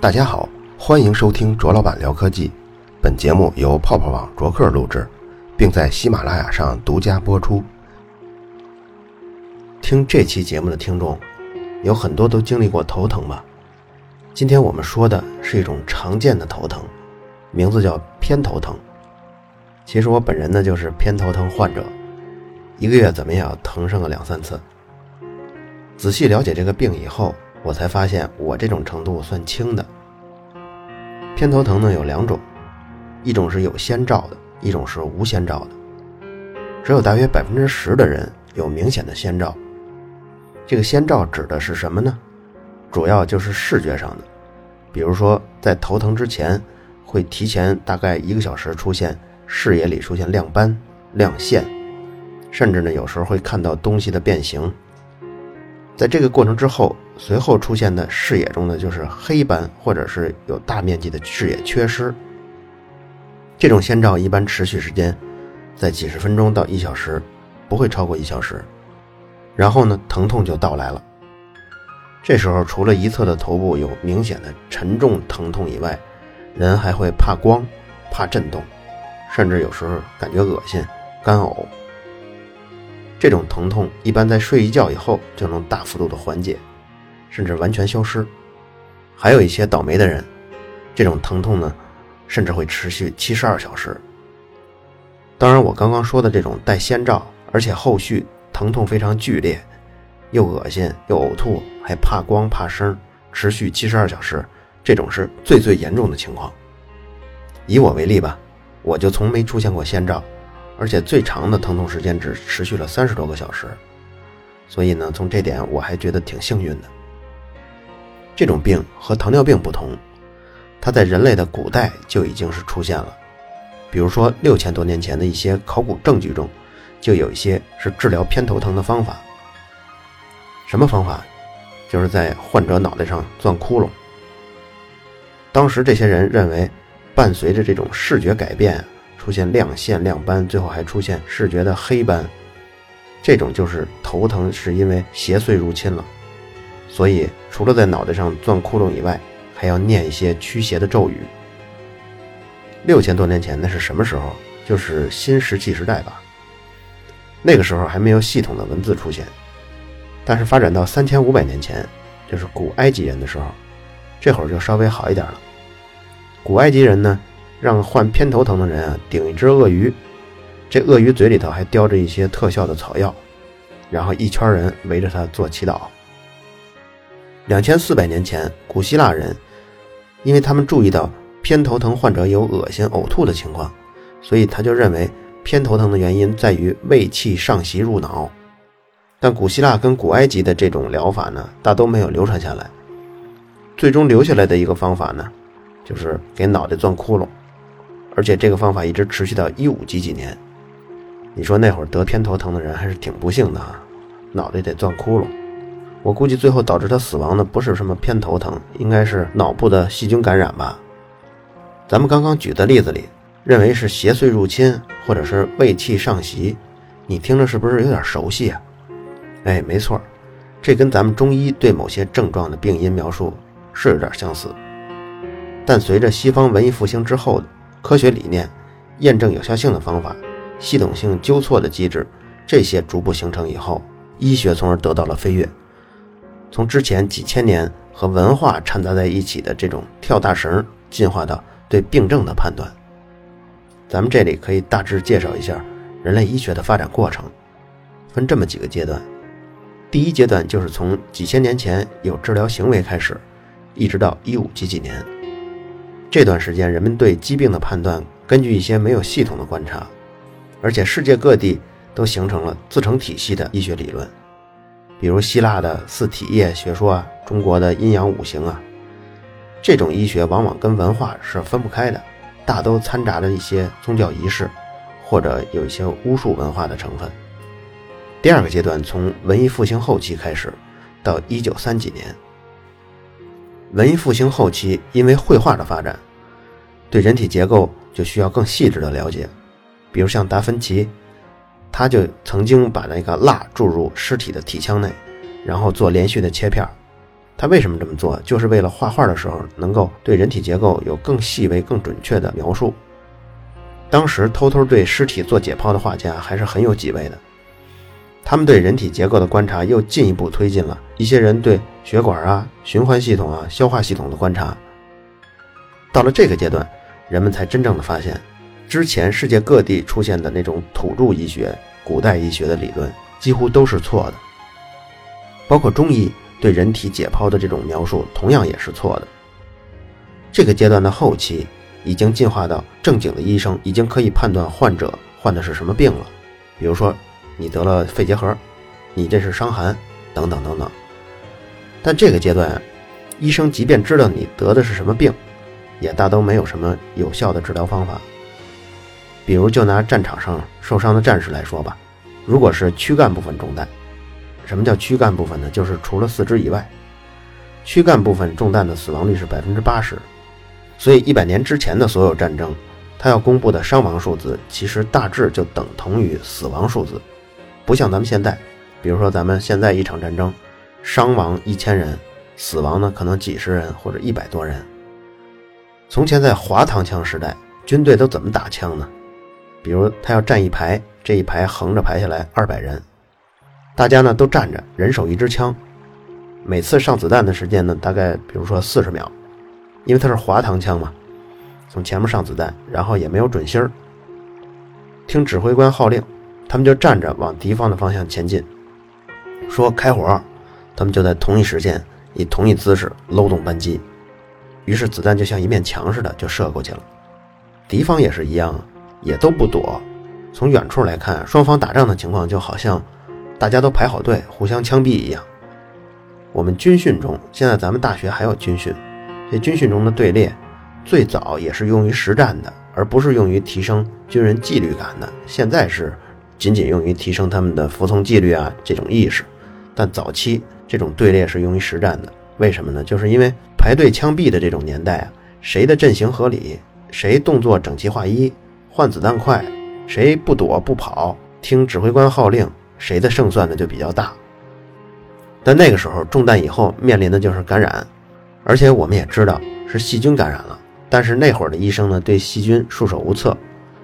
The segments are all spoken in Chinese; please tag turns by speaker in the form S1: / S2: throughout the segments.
S1: 大家好，欢迎收听卓老板聊科技。本节目由泡泡网卓克录制，并在喜马拉雅上独家播出。听这期节目的听众，有很多都经历过头疼吧？今天我们说的是一种常见的头疼，名字叫偏头疼。其实我本人呢就是偏头疼患者，一个月怎么也要疼上个两三次。仔细了解这个病以后，我才发现我这种程度算轻的。偏头疼呢有两种，一种是有先兆的，一种是无先兆的。只有大约百分之十的人有明显的先兆。这个先兆指的是什么呢？主要就是视觉上的，比如说在头疼之前，会提前大概一个小时出现视野里出现亮斑、亮线，甚至呢有时候会看到东西的变形。在这个过程之后，随后出现的视野中呢就是黑斑，或者是有大面积的视野缺失。这种先兆一般持续时间在几十分钟到一小时，不会超过一小时。然后呢，疼痛就到来了。这时候，除了一侧的头部有明显的沉重疼痛以外，人还会怕光、怕震动，甚至有时候感觉恶心、干呕。这种疼痛一般在睡一觉以后就能大幅度的缓解，甚至完全消失。还有一些倒霉的人，这种疼痛呢，甚至会持续七十二小时。当然，我刚刚说的这种带先兆，而且后续疼痛非常剧烈。又恶心又呕吐，还怕光怕声，持续七十二小时，这种是最最严重的情况。以我为例吧，我就从没出现过先兆，而且最长的疼痛时间只持续了三十多个小时，所以呢，从这点我还觉得挺幸运的。这种病和糖尿病不同，它在人类的古代就已经是出现了，比如说六千多年前的一些考古证据中，就有一些是治疗偏头疼的方法。什么方法？就是在患者脑袋上钻窟窿。当时这些人认为，伴随着这种视觉改变，出现亮线、亮斑，最后还出现视觉的黑斑，这种就是头疼是因为邪祟入侵了。所以，除了在脑袋上钻窟窿以外，还要念一些驱邪的咒语。六千多年前那是什么时候？就是新石器时代吧。那个时候还没有系统的文字出现。但是发展到三千五百年前，就是古埃及人的时候，这会儿就稍微好一点了。古埃及人呢，让患偏头疼的人啊顶一只鳄鱼，这鳄鱼嘴里头还叼着一些特效的草药，然后一圈人围着他做祈祷。两千四百年前，古希腊人，因为他们注意到偏头疼患者有恶心呕吐的情况，所以他就认为偏头疼的原因在于胃气上袭入脑。但古希腊跟古埃及的这种疗法呢，大都没有流传下来。最终留下来的一个方法呢，就是给脑袋钻窟窿，而且这个方法一直持续到一五几几年。你说那会儿得偏头疼的人还是挺不幸的啊，脑袋得钻窟窿。我估计最后导致他死亡的不是什么偏头疼，应该是脑部的细菌感染吧。咱们刚刚举的例子里，认为是邪祟入侵或者是胃气上袭，你听着是不是有点熟悉啊？哎，没错，这跟咱们中医对某些症状的病因描述是有点相似。但随着西方文艺复兴之后科学理念、验证有效性的方法、系统性纠错的机制，这些逐步形成以后，医学从而得到了飞跃。从之前几千年和文化掺杂在一起的这种跳大绳，进化到对病症的判断。咱们这里可以大致介绍一下人类医学的发展过程，分这么几个阶段。第一阶段就是从几千年前有治疗行为开始，一直到一五几几年，这段时间人们对疾病的判断根据一些没有系统的观察，而且世界各地都形成了自成体系的医学理论，比如希腊的四体液学说啊，中国的阴阳五行啊，这种医学往往跟文化是分不开的，大都掺杂着一些宗教仪式，或者有一些巫术文化的成分。第二个阶段从文艺复兴后期开始，到一九三几年。文艺复兴后期，因为绘画的发展，对人体结构就需要更细致的了解。比如像达芬奇，他就曾经把那个蜡注入尸体的体腔内，然后做连续的切片。他为什么这么做？就是为了画画的时候能够对人体结构有更细微、更准确的描述。当时偷偷对尸体做解剖的画家还是很有几位的。他们对人体结构的观察又进一步推进了一些人对血管啊、循环系统啊、消化系统的观察。到了这个阶段，人们才真正的发现，之前世界各地出现的那种土著医学、古代医学的理论几乎都是错的，包括中医对人体解剖的这种描述同样也是错的。这个阶段的后期。已经进化到正经的医生已经可以判断患者患的是什么病了，比如说你得了肺结核，你这是伤寒，等等等等。但这个阶段，医生即便知道你得的是什么病，也大都没有什么有效的治疗方法。比如就拿战场上受伤的战士来说吧，如果是躯干部分中弹，什么叫躯干部分呢？就是除了四肢以外，躯干部分中弹的死亡率是百分之八十。所以，一百年之前的所有战争，他要公布的伤亡数字，其实大致就等同于死亡数字，不像咱们现在，比如说咱们现在一场战争，伤亡一千人，死亡呢可能几十人或者一百多人。从前在滑膛枪时代，军队都怎么打枪呢？比如他要站一排，这一排横着排下来二百人，大家呢都站着，人手一支枪，每次上子弹的时间呢，大概比如说四十秒。因为它是滑膛枪嘛，从前面上子弹，然后也没有准心儿。听指挥官号令，他们就站着往敌方的方向前进。说开火，他们就在同一时间以同一姿势搂动扳机，于是子弹就像一面墙似的就射过去了。敌方也是一样，也都不躲。从远处来看，双方打仗的情况就好像大家都排好队，互相枪毙一样。我们军训中，现在咱们大学还有军训。这军训中的队列，最早也是用于实战的，而不是用于提升军人纪律感的。现在是仅仅用于提升他们的服从纪律啊这种意识。但早期这种队列是用于实战的，为什么呢？就是因为排队枪毙的这种年代啊，谁的阵型合理，谁动作整齐划一，换子弹快，谁不躲不跑，听指挥官号令，谁的胜算呢就比较大。但那个时候中弹以后面临的就是感染。而且我们也知道是细菌感染了，但是那会儿的医生呢，对细菌束手无策，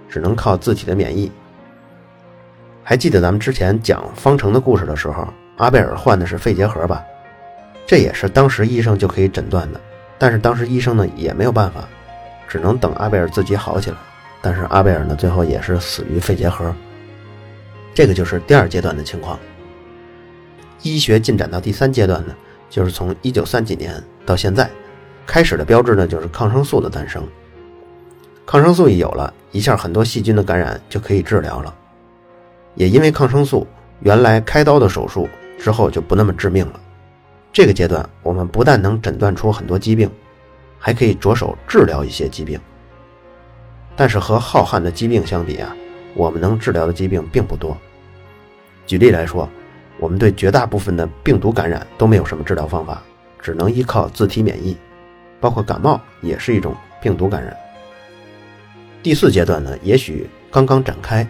S1: 只能靠自己的免疫。还记得咱们之前讲方程的故事的时候，阿贝尔患的是肺结核吧？这也是当时医生就可以诊断的，但是当时医生呢也没有办法，只能等阿贝尔自己好起来。但是阿贝尔呢最后也是死于肺结核。这个就是第二阶段的情况。医学进展到第三阶段呢？就是从一九三几年到现在，开始的标志呢，就是抗生素的诞生。抗生素一有了，一下很多细菌的感染就可以治疗了。也因为抗生素，原来开刀的手术之后就不那么致命了。这个阶段，我们不但能诊断出很多疾病，还可以着手治疗一些疾病。但是和浩瀚的疾病相比啊，我们能治疗的疾病并不多。举例来说。我们对绝大部分的病毒感染都没有什么治疗方法，只能依靠自体免疫，包括感冒也是一种病毒感染。第四阶段呢，也许刚刚展开，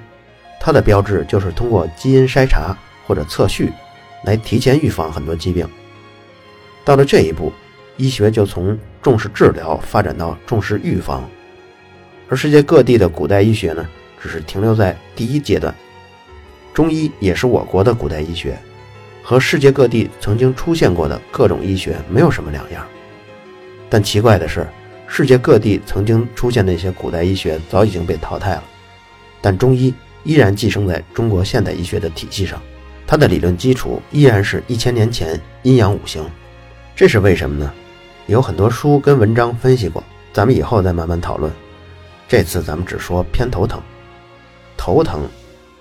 S1: 它的标志就是通过基因筛查或者测序，来提前预防很多疾病。到了这一步，医学就从重视治疗发展到重视预防，而世界各地的古代医学呢，只是停留在第一阶段。中医也是我国的古代医学，和世界各地曾经出现过的各种医学没有什么两样。但奇怪的是，世界各地曾经出现的一些古代医学早已经被淘汰了，但中医依然寄生在中国现代医学的体系上，它的理论基础依然是一千年前阴阳五行。这是为什么呢？有很多书跟文章分析过，咱们以后再慢慢讨论。这次咱们只说偏头疼，头疼。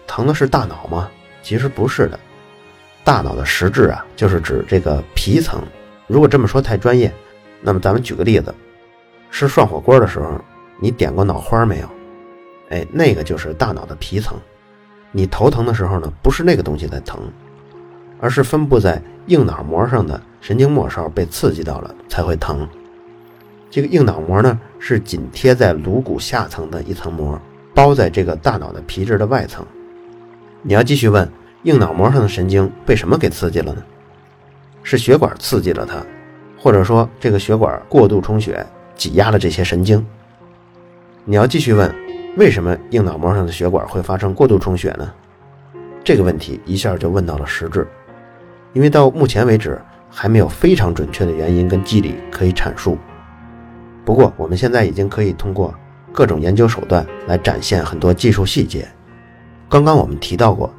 S1: 疼的是大脑吗？其实不是的，大脑的实质啊，就是指这个皮层。如果这么说太专业，那么咱们举个例子，吃涮火锅的时候，你点过脑花没有？哎，那个就是大脑的皮层。你头疼的时候呢，不是那个东西在疼，而是分布在硬脑膜上的神经末梢被刺激到了才会疼。这个硬脑膜呢，是紧贴在颅骨下层的一层膜，包在这个大脑的皮质的外层。你要继续问，硬脑膜上的神经被什么给刺激了呢？是血管刺激了它，或者说这个血管过度充血，挤压了这些神经。你要继续问，为什么硬脑膜上的血管会发生过度充血呢？这个问题一下就问到了实质，因为到目前为止还没有非常准确的原因跟机理可以阐述。不过我们现在已经可以通过各种研究手段来展现很多技术细节。刚刚我们提到过，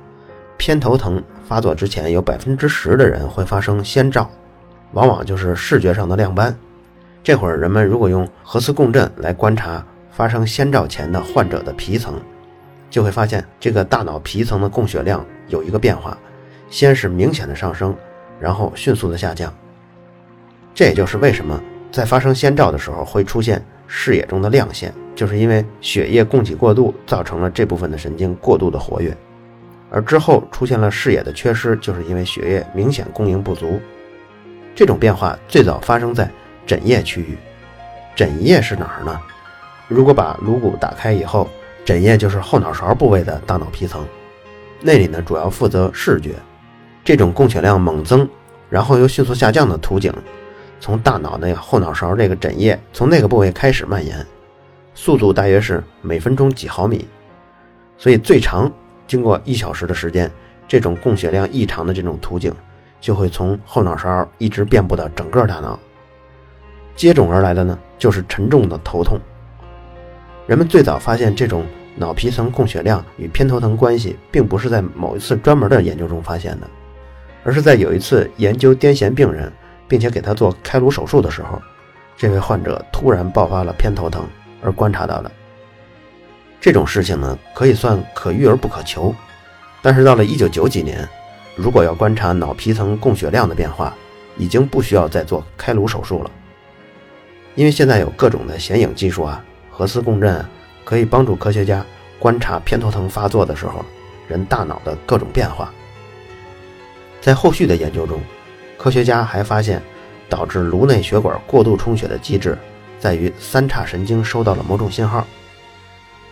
S1: 偏头疼发作之前有百分之十的人会发生先兆，往往就是视觉上的亮斑。这会儿人们如果用核磁共振来观察发生先兆前的患者的皮层。就会发现这个大脑皮层的供血量有一个变化，先是明显的上升，然后迅速的下降。这也就是为什么在发生先兆的时候会出现视野中的亮线，就是因为血液供给过度造成了这部分的神经过度的活跃，而之后出现了视野的缺失，就是因为血液明显供应不足。这种变化最早发生在枕叶区域。枕叶是哪儿呢？如果把颅骨打开以后。枕叶就是后脑勺部位的大脑皮层，那里呢主要负责视觉。这种供血量猛增，然后又迅速下降的图景，从大脑的后脑勺这个枕叶从那个部位开始蔓延，速度大约是每分钟几毫米。所以最长经过一小时的时间，这种供血量异常的这种图景就会从后脑勺一直遍布到整个大脑。接踵而来的呢就是沉重的头痛。人们最早发现这种脑皮层供血量与偏头疼关系，并不是在某一次专门的研究中发现的，而是在有一次研究癫痫病人，并且给他做开颅手术的时候，这位患者突然爆发了偏头疼而观察到的。这种事情呢，可以算可遇而不可求。但是到了一九九几年，如果要观察脑皮层供血量的变化，已经不需要再做开颅手术了，因为现在有各种的显影技术啊。核磁共振可以帮助科学家观察偏头疼发作的时候人大脑的各种变化。在后续的研究中，科学家还发现，导致颅内血管过度充血的机制在于三叉神经收到了某种信号，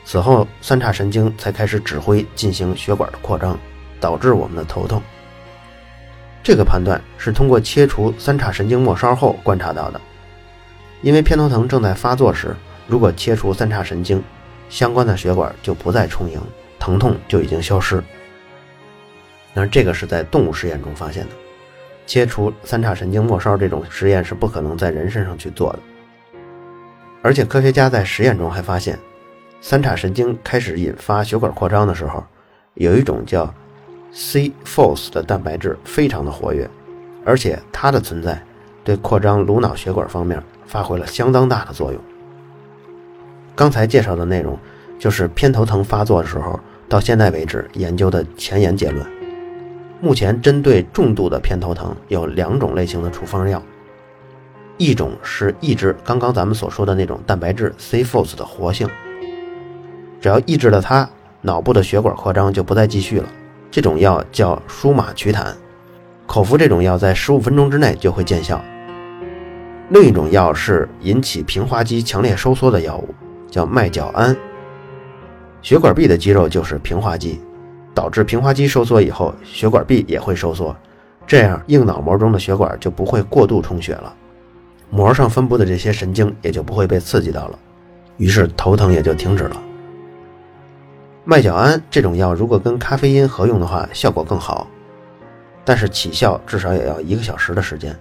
S1: 此后三叉神经才开始指挥进行血管的扩张，导致我们的头痛。这个判断是通过切除三叉神经末梢后观察到的，因为偏头疼正在发作时。如果切除三叉神经，相关的血管就不再充盈，疼痛就已经消失。但是这个是在动物实验中发现的，切除三叉神经末梢这种实验是不可能在人身上去做的。而且科学家在实验中还发现，三叉神经开始引发血管扩张的时候，有一种叫 C-FOS 的蛋白质非常的活跃，而且它的存在对扩张颅脑血管方面发挥了相当大的作用。刚才介绍的内容，就是偏头疼发作的时候到现在为止研究的前沿结论。目前针对重度的偏头疼有两种类型的处方药，一种是抑制刚刚咱们所说的那种蛋白质 C-FOS 的活性，只要抑制了它，脑部的血管扩张就不再继续了。这种药叫舒马曲坦，口服这种药在十五分钟之内就会见效。另一种药是引起平滑肌强烈收缩的药物。叫麦角胺，血管壁的肌肉就是平滑肌，导致平滑肌收缩以后，血管壁也会收缩，这样硬脑膜中的血管就不会过度充血了，膜上分布的这些神经也就不会被刺激到了，于是头疼也就停止了。麦角胺这种药如果跟咖啡因合用的话，效果更好，但是起效至少也要一个小时的时间。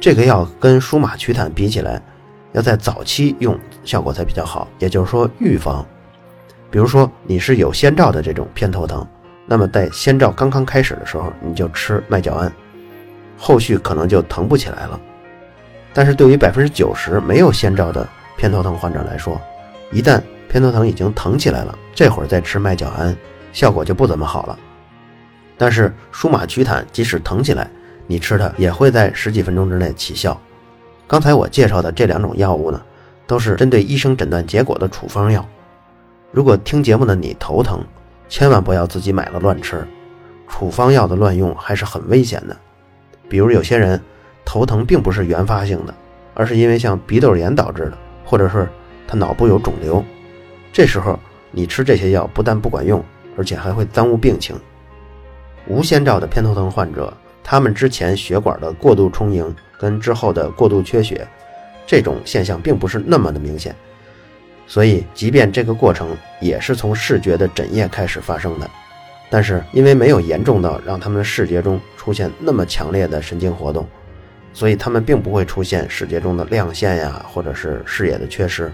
S1: 这个药跟舒马曲坦比起来。要在早期用效果才比较好，也就是说预防。比如说你是有先兆的这种偏头疼，那么在先兆刚刚开始的时候你就吃麦角胺，后续可能就疼不起来了。但是对于百分之九十没有先兆的偏头疼患者来说，一旦偏头疼已经疼起来了，这会儿再吃麦角胺效果就不怎么好了。但是舒马曲坦即使疼起来，你吃它也会在十几分钟之内起效。刚才我介绍的这两种药物呢，都是针对医生诊断结果的处方药。如果听节目的你头疼，千万不要自己买了乱吃。处方药的乱用还是很危险的。比如有些人头疼并不是原发性的，而是因为像鼻窦炎导致的，或者是他脑部有肿瘤。这时候你吃这些药不但不管用，而且还会耽误病情。无先兆的偏头疼患者他们之前血管的过度充盈跟之后的过度缺血，这种现象并不是那么的明显。所以，即便这个过程也是从视觉的枕叶开始发生的，但是因为没有严重到让他们的视觉中出现那么强烈的神经活动，所以他们并不会出现视觉中的亮线呀，或者是视野的缺失。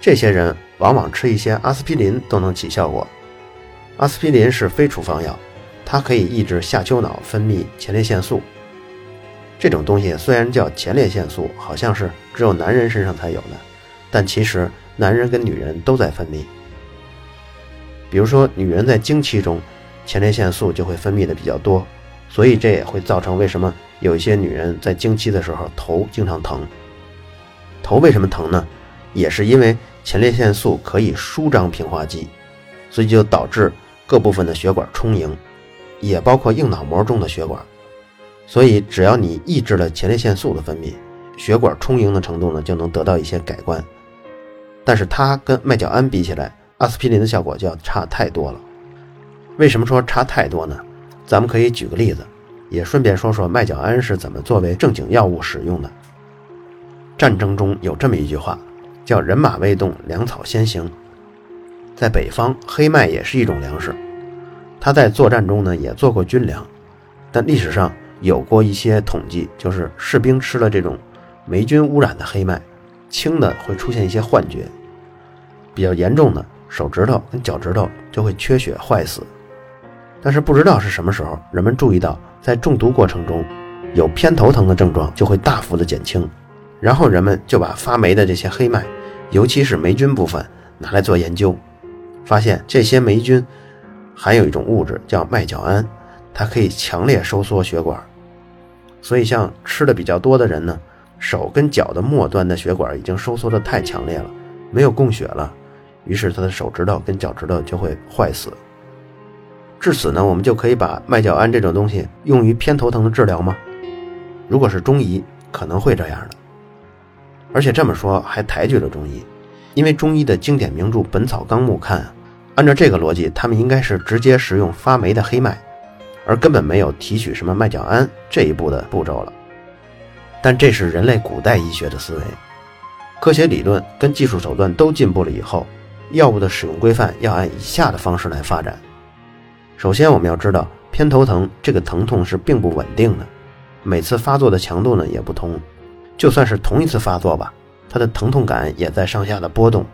S1: 这些人往往吃一些阿司匹林都能起效果。阿司匹林是非处方药，它可以抑制下丘脑分泌前列腺素。这种东西虽然叫前列腺素，好像是只有男人身上才有的。但其实，男人跟女人都在分泌。比如说，女人在经期中，前列腺素就会分泌的比较多，所以这也会造成为什么有一些女人在经期的时候头经常疼。头为什么疼呢？也是因为前列腺素可以舒张平滑肌，所以就导致各部分的血管充盈，也包括硬脑膜中的血管。所以，只要你抑制了前列腺素的分泌，血管充盈的程度呢，就能得到一些改观。但是它跟麦角胺比起来，阿司匹林的效果就要差太多了。为什么说差太多呢？咱们可以举个例子，也顺便说说麦角胺是怎么作为正经药物使用的。战争中有这么一句话，叫“人马未动，粮草先行”。在北方，黑麦也是一种粮食，它在作战中呢也做过军粮。但历史上有过一些统计，就是士兵吃了这种霉菌污染的黑麦。轻的会出现一些幻觉，比较严重的手指头跟脚趾头就会缺血坏死。但是不知道是什么时候，人们注意到在中毒过程中，有偏头疼的症状就会大幅的减轻。然后人们就把发霉的这些黑麦，尤其是霉菌部分拿来做研究，发现这些霉菌含有一种物质叫麦角胺，它可以强烈收缩血管。所以像吃的比较多的人呢。手跟脚的末端的血管已经收缩的太强烈了，没有供血了，于是他的手指头跟脚趾头就会坏死。至此呢，我们就可以把麦角胺这种东西用于偏头疼的治疗吗？如果是中医，可能会这样的。而且这么说还抬举了中医，因为中医的经典名著《本草纲目》看，按照这个逻辑，他们应该是直接食用发霉的黑麦，而根本没有提取什么麦角胺这一步的步骤了。但这是人类古代医学的思维，科学理论跟技术手段都进步了以后，药物的使用规范要按以下的方式来发展。首先，我们要知道偏头疼这个疼痛是并不稳定的，每次发作的强度呢也不同，就算是同一次发作吧，它的疼痛感也在上下的波动。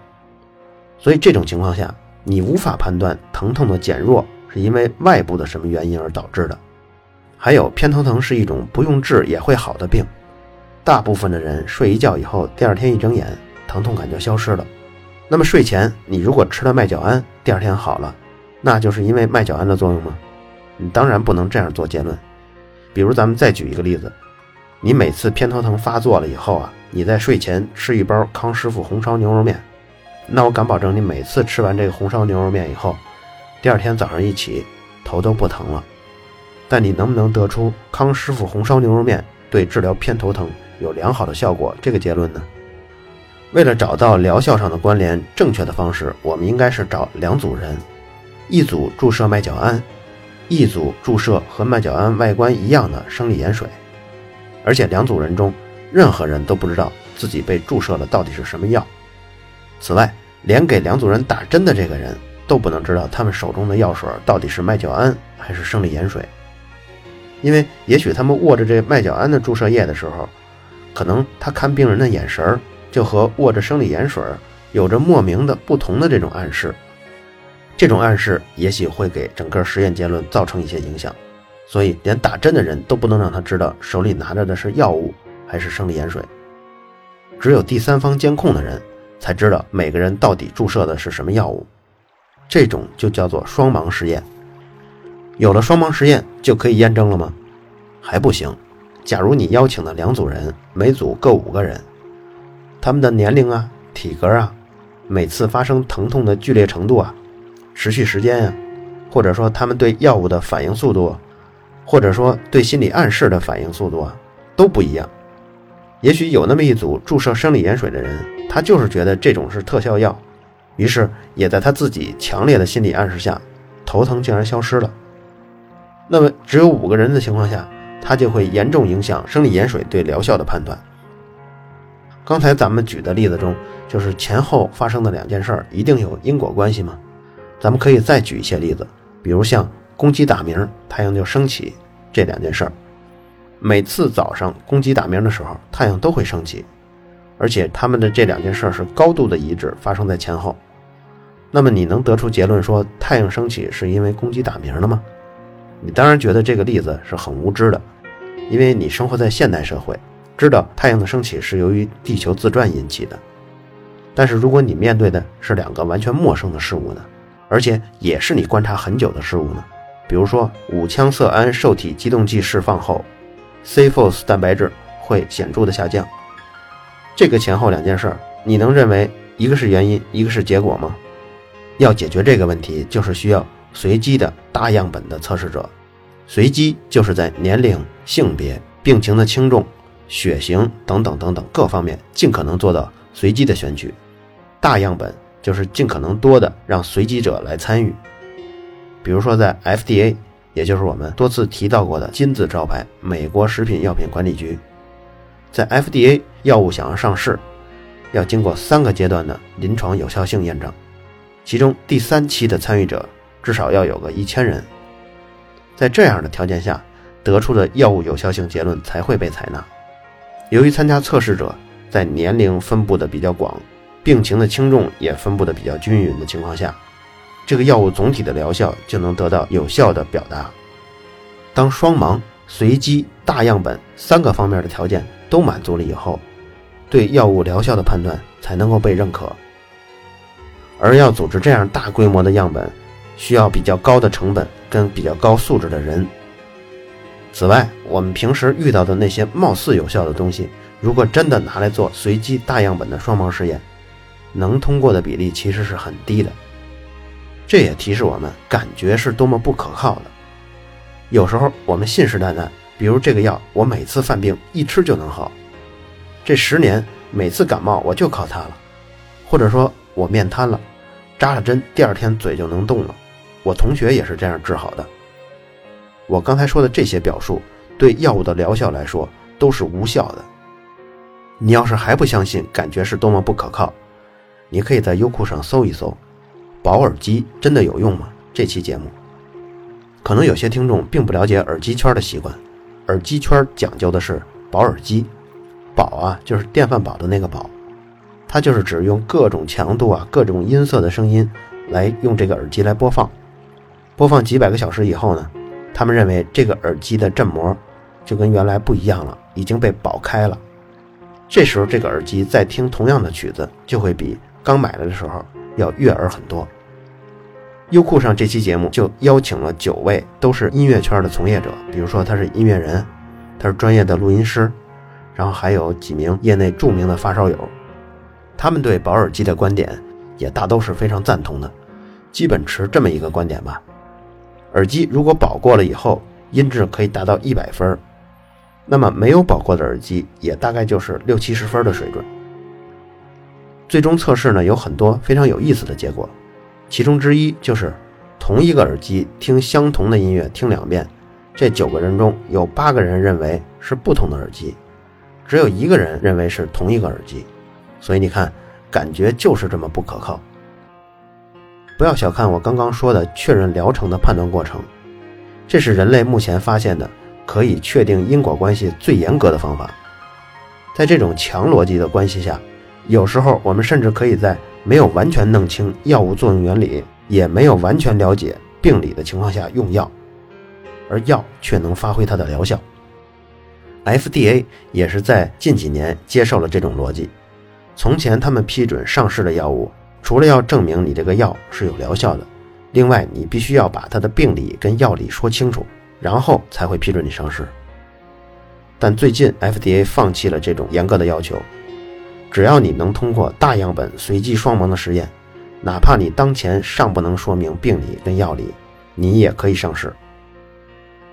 S1: 所以这种情况下，你无法判断疼痛的减弱是因为外部的什么原因而导致的。还有，偏头疼是一种不用治也会好的病。大部分的人睡一觉以后，第二天一睁眼，疼痛感就消失了。那么睡前你如果吃了麦角胺，第二天好了，那就是因为麦角胺的作用吗？你当然不能这样做结论。比如咱们再举一个例子，你每次偏头疼发作了以后啊，你在睡前吃一包康师傅红烧牛肉面，那我敢保证你每次吃完这个红烧牛肉面以后，第二天早上一起头都不疼了。但你能不能得出康师傅红烧牛肉面对治疗偏头疼？有良好的效果，这个结论呢？为了找到疗效上的关联，正确的方式，我们应该是找两组人，一组注射麦角胺，一组注射和麦角胺外观一样的生理盐水，而且两组人中任何人都不知道自己被注射的到底是什么药。此外，连给两组人打针的这个人都不能知道他们手中的药水到底是麦角胺还是生理盐水，因为也许他们握着这麦角胺的注射液的时候。可能他看病人的眼神儿就和握着生理盐水有着莫名的不同的这种暗示，这种暗示也许会给整个实验结论造成一些影响，所以连打针的人都不能让他知道手里拿着的是药物还是生理盐水，只有第三方监控的人才知道每个人到底注射的是什么药物，这种就叫做双盲实验。有了双盲实验就可以验证了吗？还不行。假如你邀请的两组人，每组各五个人，他们的年龄啊、体格啊、每次发生疼痛的剧烈程度啊、持续时间呀，或者说他们对药物的反应速度，或者说对心理暗示的反应速度啊，都不一样。也许有那么一组注射生理盐水的人，他就是觉得这种是特效药，于是也在他自己强烈的心理暗示下，头疼竟然消失了。那么只有五个人的情况下，它就会严重影响生理盐水对疗效的判断。刚才咱们举的例子中，就是前后发生的两件事儿，一定有因果关系吗？咱们可以再举一些例子，比如像公鸡打鸣，太阳就升起这两件事儿。每次早上公鸡打鸣的时候，太阳都会升起，而且他们的这两件事儿是高度的一致，发生在前后。那么你能得出结论说太阳升起是因为公鸡打鸣了吗？你当然觉得这个例子是很无知的，因为你生活在现代社会，知道太阳的升起是由于地球自转引起的。但是如果你面对的是两个完全陌生的事物呢？而且也是你观察很久的事物呢？比如说五羟色胺受体激动剂释放后。C-FOS 蛋白质会显著的下降，这个前后两件事，你能认为一个是原因，一个是结果吗？要解决这个问题，就是需要随机的大样本的测试者。随机就是在年龄、性别、病情的轻重、血型等等等等各方面尽可能做到随机的选取。大样本就是尽可能多的让随机者来参与。比如说在 FDA。也就是我们多次提到过的金字招牌——美国食品药品管理局，在 FDA 药物想要上市，要经过三个阶段的临床有效性验证，其中第三期的参与者至少要有个一千人，在这样的条件下得出的药物有效性结论才会被采纳。由于参加测试者在年龄分布的比较广，病情的轻重也分布的比较均匀的情况下。这个药物总体的疗效就能得到有效的表达。当双盲、随机、大样本三个方面的条件都满足了以后，对药物疗效的判断才能够被认可。而要组织这样大规模的样本，需要比较高的成本跟比较高素质的人。此外，我们平时遇到的那些貌似有效的东西，如果真的拿来做随机大样本的双盲实验，能通过的比例其实是很低的。这也提示我们，感觉是多么不可靠的。有时候我们信誓旦旦，比如这个药，我每次犯病一吃就能好，这十年每次感冒我就靠它了。或者说我面瘫了，扎了针第二天嘴就能动了。我同学也是这样治好的。我刚才说的这些表述，对药物的疗效来说都是无效的。你要是还不相信，感觉是多么不可靠，你可以在优酷上搜一搜。保耳机真的有用吗？这期节目，可能有些听众并不了解耳机圈的习惯。耳机圈讲究的是保耳机，保啊就是电饭煲的那个保，它就是指用各种强度啊、各种音色的声音来用这个耳机来播放。播放几百个小时以后呢，他们认为这个耳机的振膜就跟原来不一样了，已经被保开了。这时候这个耳机再听同样的曲子，就会比刚买来的时候。要悦耳很多。优酷上这期节目就邀请了九位都是音乐圈的从业者，比如说他是音乐人，他是专业的录音师，然后还有几名业内著名的发烧友，他们对保耳机的观点也大都是非常赞同的，基本持这么一个观点吧：耳机如果保过了以后，音质可以达到一百分，那么没有保过的耳机也大概就是六七十分的水准。最终测试呢有很多非常有意思的结果，其中之一就是同一个耳机听相同的音乐听两遍，这九个人中有八个人认为是不同的耳机，只有一个人认为是同一个耳机，所以你看，感觉就是这么不可靠。不要小看我刚刚说的确认疗程的判断过程，这是人类目前发现的可以确定因果关系最严格的方法，在这种强逻辑的关系下。有时候，我们甚至可以在没有完全弄清药物作用原理，也没有完全了解病理的情况下用药，而药却能发挥它的疗效。FDA 也是在近几年接受了这种逻辑。从前他们批准上市的药物，除了要证明你这个药是有疗效的，另外你必须要把它的病理跟药理说清楚，然后才会批准你上市。但最近 FDA 放弃了这种严格的要求。只要你能通过大样本随机双盲的实验，哪怕你当前尚不能说明病理跟药理，你也可以上市。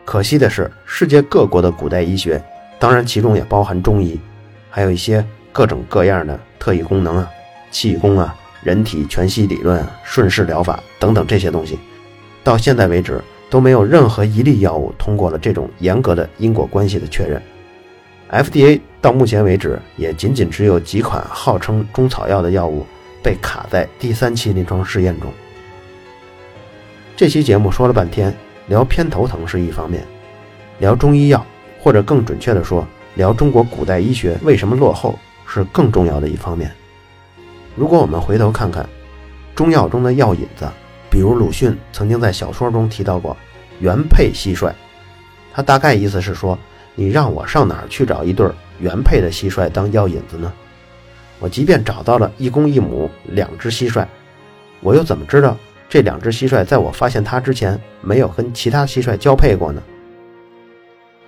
S1: 可惜的是，世界各国的古代医学，当然其中也包含中医，还有一些各种各样的特异功能啊、气功啊、人体全息理论、顺势疗法等等这些东西，到现在为止。都没有任何一例药物通过了这种严格的因果关系的确认。FDA 到目前为止也仅仅只有几款号称中草药的药物被卡在第三期临床试验中。这期节目说了半天，聊偏头疼是一方面，聊中医药，或者更准确的说，聊中国古代医学为什么落后是更重要的一方面。如果我们回头看看中药中的药引子，比如鲁迅曾经在小说中提到过原配蟋蟀，他大概意思是说。你让我上哪儿去找一对原配的蟋蟀当药引子呢？我即便找到了一公一母两只蟋蟀，我又怎么知道这两只蟋蟀在我发现它之前没有跟其他蟋蟀交配过呢？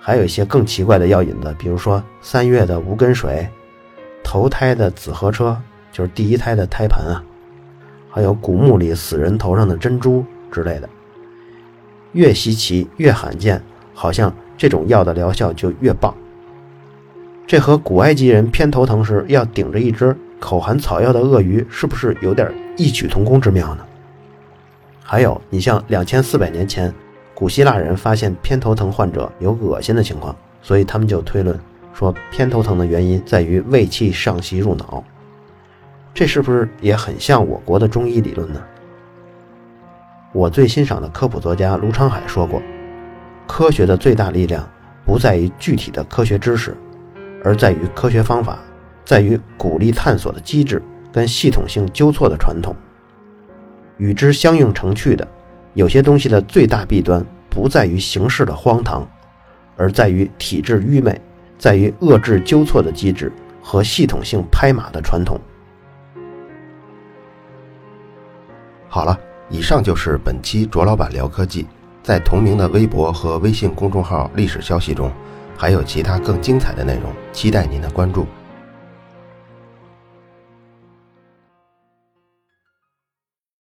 S1: 还有一些更奇怪的药引子，比如说三月的无根水、头胎的紫河车，就是第一胎的胎盘啊，还有古墓里死人头上的珍珠之类的，越稀奇越罕见，好像。这种药的疗效就越棒。这和古埃及人偏头疼时要顶着一只口含草药的鳄鱼，是不是有点异曲同工之妙呢？还有，你像两千四百年前，古希腊人发现偏头疼患者有恶心的情况，所以他们就推论说偏头疼的原因在于胃气上袭入脑。这是不是也很像我国的中医理论呢？我最欣赏的科普作家卢昌海说过。科学的最大力量不在于具体的科学知识，而在于科学方法，在于鼓励探索的机制跟系统性纠错的传统。与之相应成趣的，有些东西的最大弊端不在于形式的荒唐，而在于体制愚昧，在于遏制纠错的机制和系统性拍马的传统。
S2: 好了，以上就是本期卓老板聊科技。在同名的微博和微信公众号历史消息中，还有其他更精彩的内容，期待您的关注。